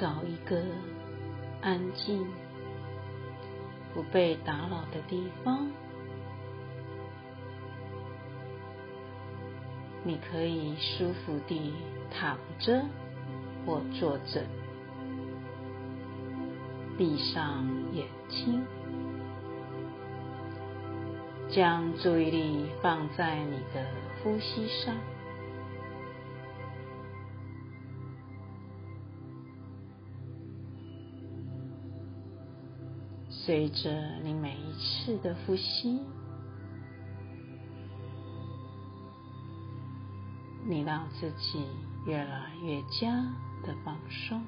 找一个安静、不被打扰的地方。你可以舒服地躺着或坐着，闭上眼睛，将注意力放在你的呼吸上。随着你每一次的呼吸。你让自己越来越加的放松，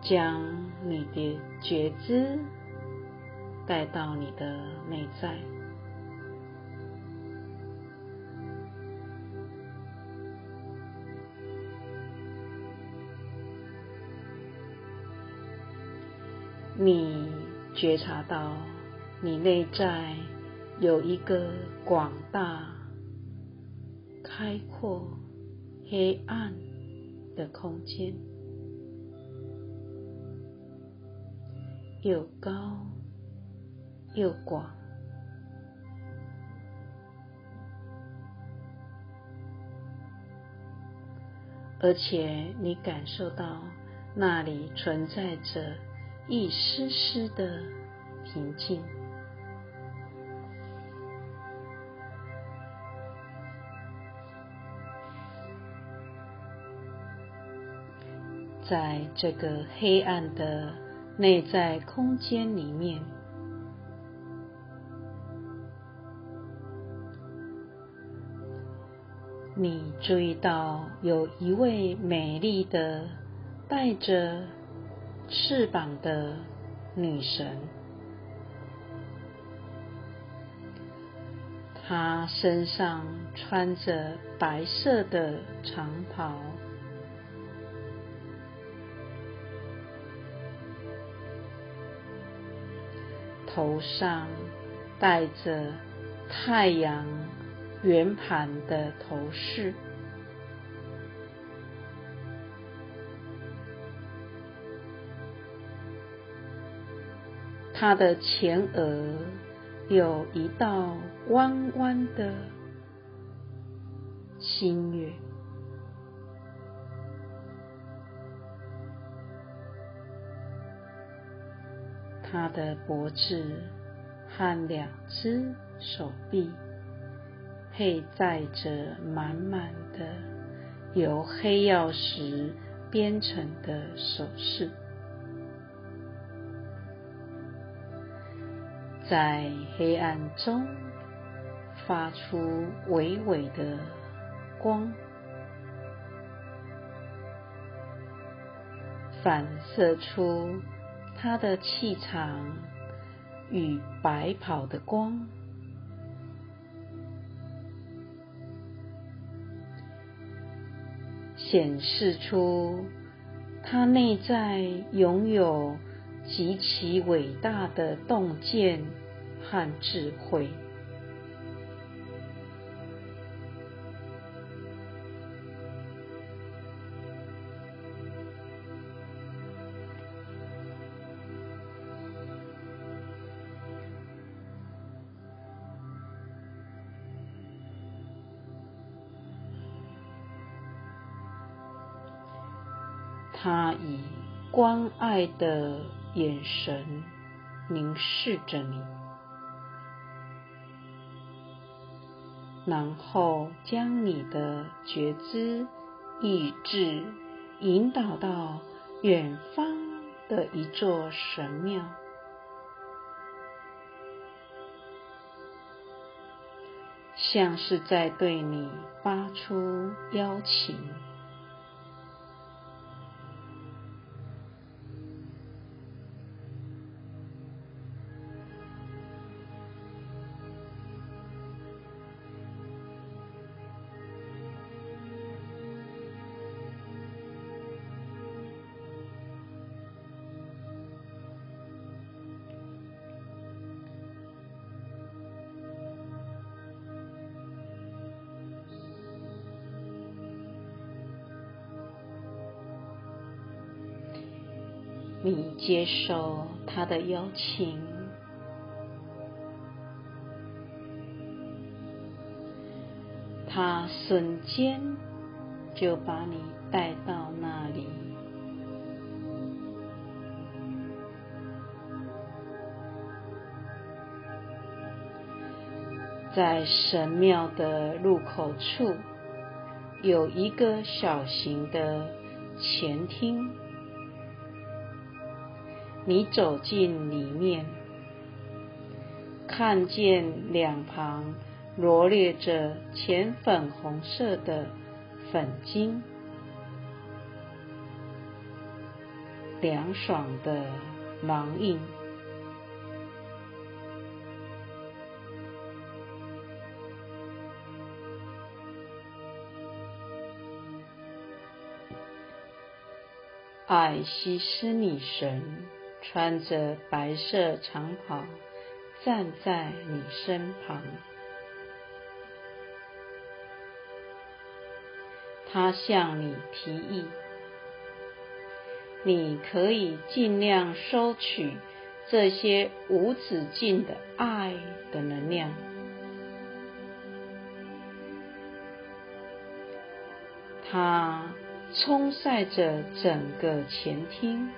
将你的觉知带到你的内在。你觉察到，你内在有一个广大、开阔、黑暗的空间，有高又广，而且你感受到那里存在着。一丝丝的平静，在这个黑暗的内在空间里面，你注意到有一位美丽的带着。翅膀的女神，她身上穿着白色的长袍，头上戴着太阳圆盘的头饰。他的前额有一道弯弯的新月，他的脖子和两只手臂佩戴着满满的由黑曜石编成的首饰。在黑暗中发出微微的光，反射出它的气场与白袍的光，显示出他内在拥有极其伟大的洞见。和智慧，他以关爱的眼神凝视着你。然后将你的觉知、意志引导到远方的一座神庙，像是在对你发出邀请。你接受他的邀请，他瞬间就把你带到那里，在神庙的入口处有一个小型的前厅。你走进里面，看见两旁罗列着浅粉红色的粉晶，凉爽的芒印。艾西斯女神。穿着白色长袍，站在你身旁。他向你提议，你可以尽量收取这些无止境的爱的能量。它冲晒着整个前厅。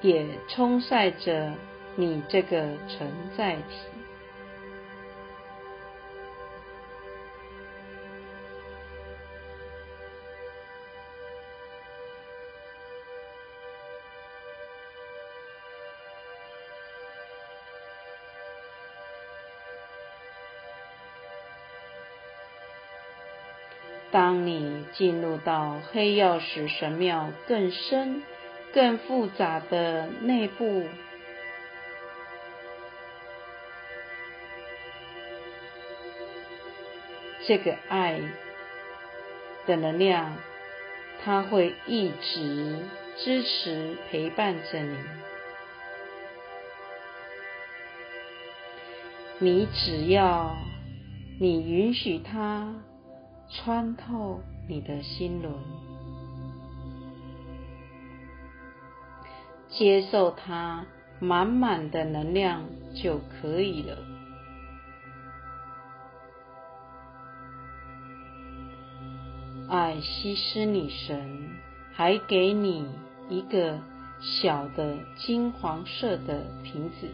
也冲晒着你这个存在体。当你进入到黑曜石神庙更深。更复杂的内部，这个爱的能量，它会一直支持陪伴着你。你只要你允许它穿透你的心轮。接受它满满的能量就可以了。爱西斯女神还给你一个小的金黄色的瓶子，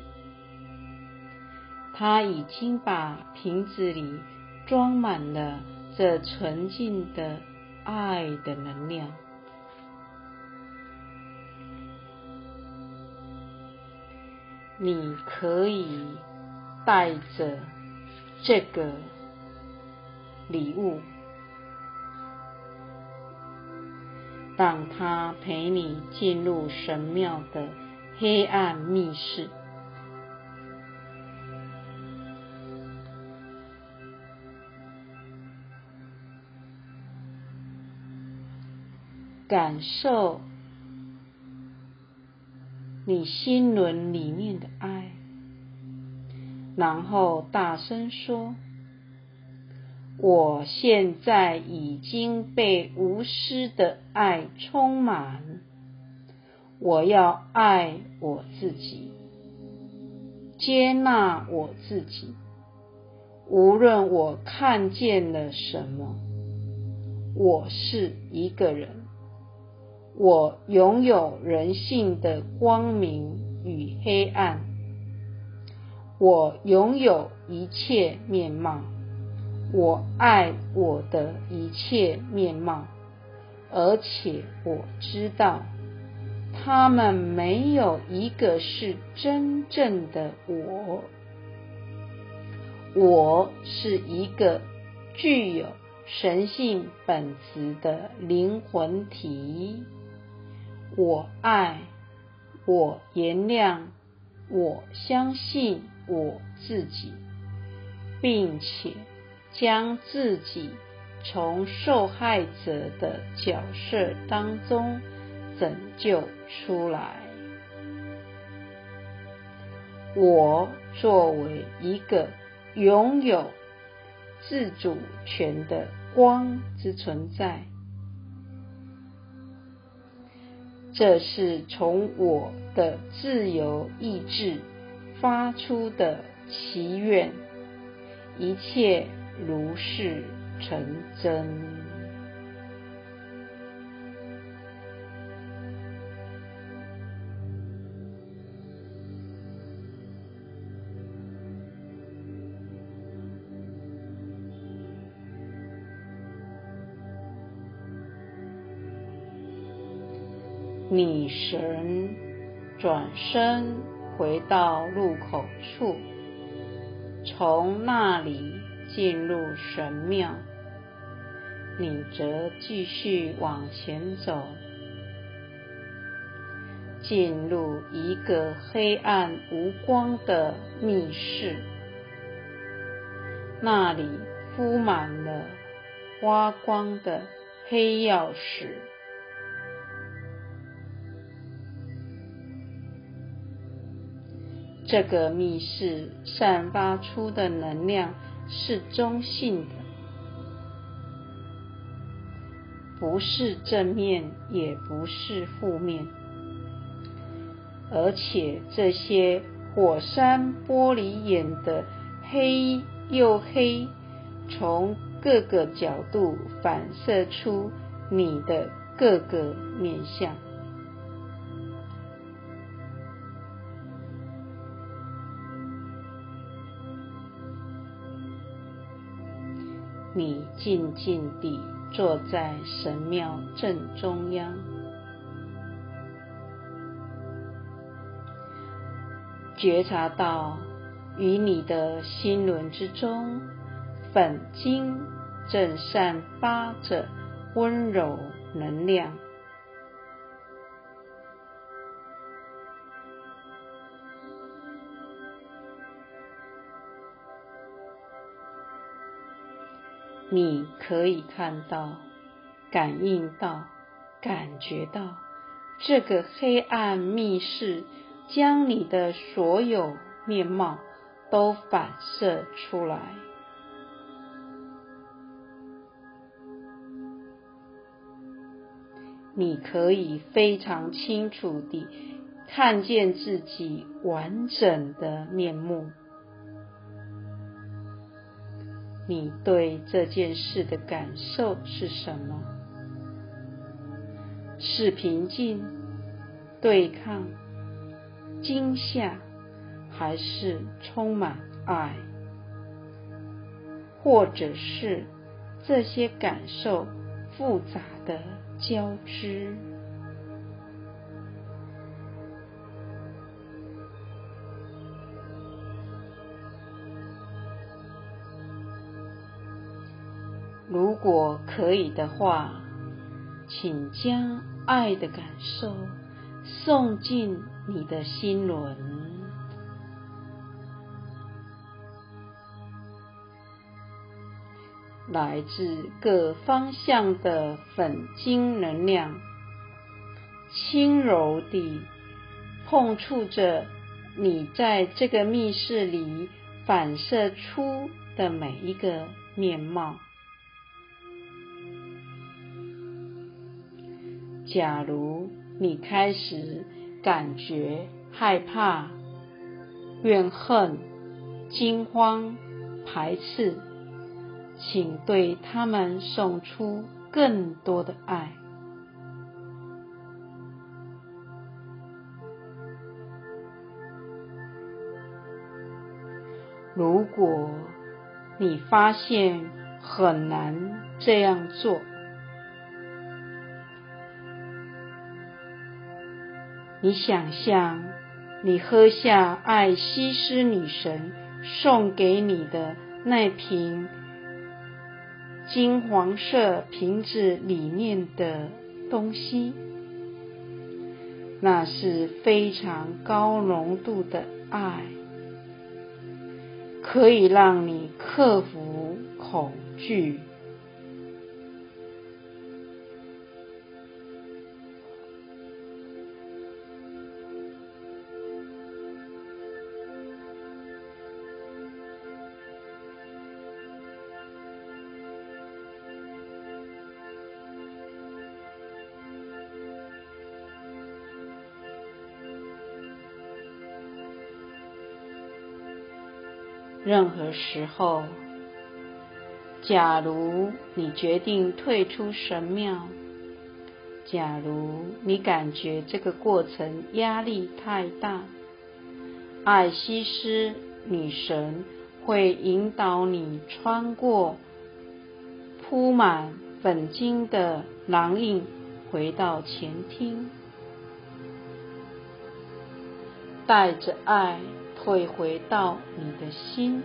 她已经把瓶子里装满了这纯净的爱的能量。你可以带着这个礼物，让他陪你进入神庙的黑暗密室，感受。你心轮里面的爱，然后大声说：“我现在已经被无私的爱充满，我要爱我自己，接纳我自己，无论我看见了什么，我是一个人。”我拥有人性的光明与黑暗，我拥有一切面貌，我爱我的一切面貌，而且我知道，他们没有一个是真正的我。我是一个具有神性本质的灵魂体。我爱，我原谅，我相信我自己，并且将自己从受害者的角色当中拯救出来。我作为一个拥有自主权的光之存在。这是从我的自由意志发出的祈愿，一切如是成真。女神转身回到入口处，从那里进入神庙。你则继续往前走，进入一个黑暗无光的密室，那里铺满了发光的黑曜石。这个密室散发出的能量是中性的，不是正面，也不是负面，而且这些火山玻璃眼的黑又黑，从各个角度反射出你的各个面相。你静静地坐在神庙正中央，觉察到与你的心轮之中，本经正散发着温柔能量。你可以看到、感应到、感觉到，这个黑暗密室将你的所有面貌都反射出来。你可以非常清楚地看见自己完整的面目。你对这件事的感受是什么？是平静、对抗、惊吓，还是充满爱？或者是这些感受复杂的交织？如果可以的话，请将爱的感受送进你的心轮，来自各方向的粉晶能量，轻柔地碰触着你在这个密室里反射出的每一个面貌。假如你开始感觉害怕、怨恨、惊慌、排斥，请对他们送出更多的爱。如果你发现很难这样做，你想象，你喝下爱西施女神送给你的那瓶金黄色瓶子里面的东西，那是非常高浓度的爱，可以让你克服恐惧。任何时候，假如你决定退出神庙，假如你感觉这个过程压力太大，艾西斯女神会引导你穿过铺满粉晶的廊印，回到前厅，带着爱退回到你的心，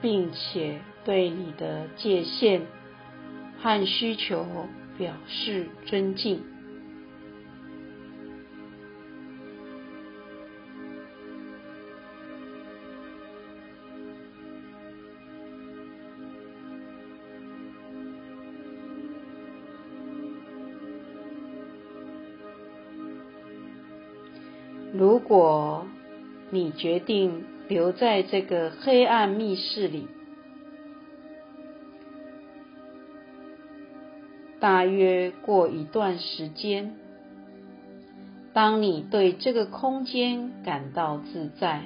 并且对你的界限。和需求表示尊敬。果你决定留在这个黑暗密室里，大约过一段时间，当你对这个空间感到自在，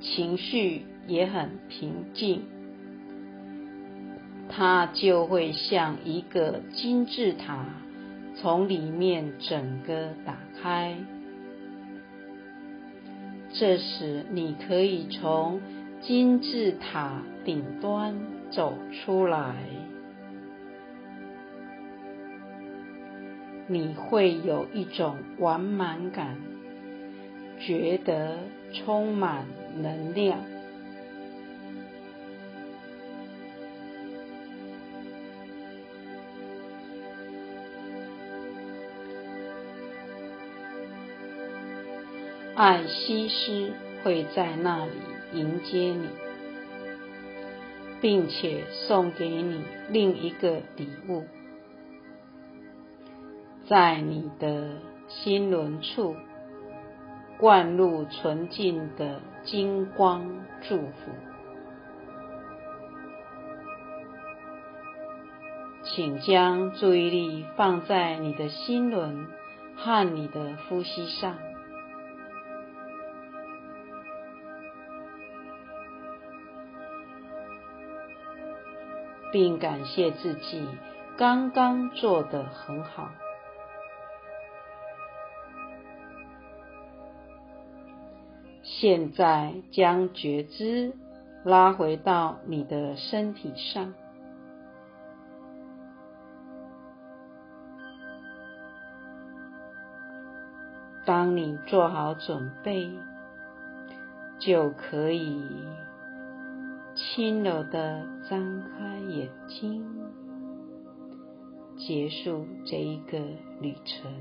情绪也很平静，它就会像一个金字塔，从里面整个打开。这时，你可以从金字塔顶端走出来。你会有一种完满感，觉得充满能量。艾西斯会在那里迎接你，并且送给你另一个礼物。在你的心轮处灌入纯净的金光祝福，请将注意力放在你的心轮和你的呼吸上，并感谢自己刚刚做得很好。现在将觉知拉回到你的身体上。当你做好准备，就可以轻柔的张开眼睛，结束这一个旅程。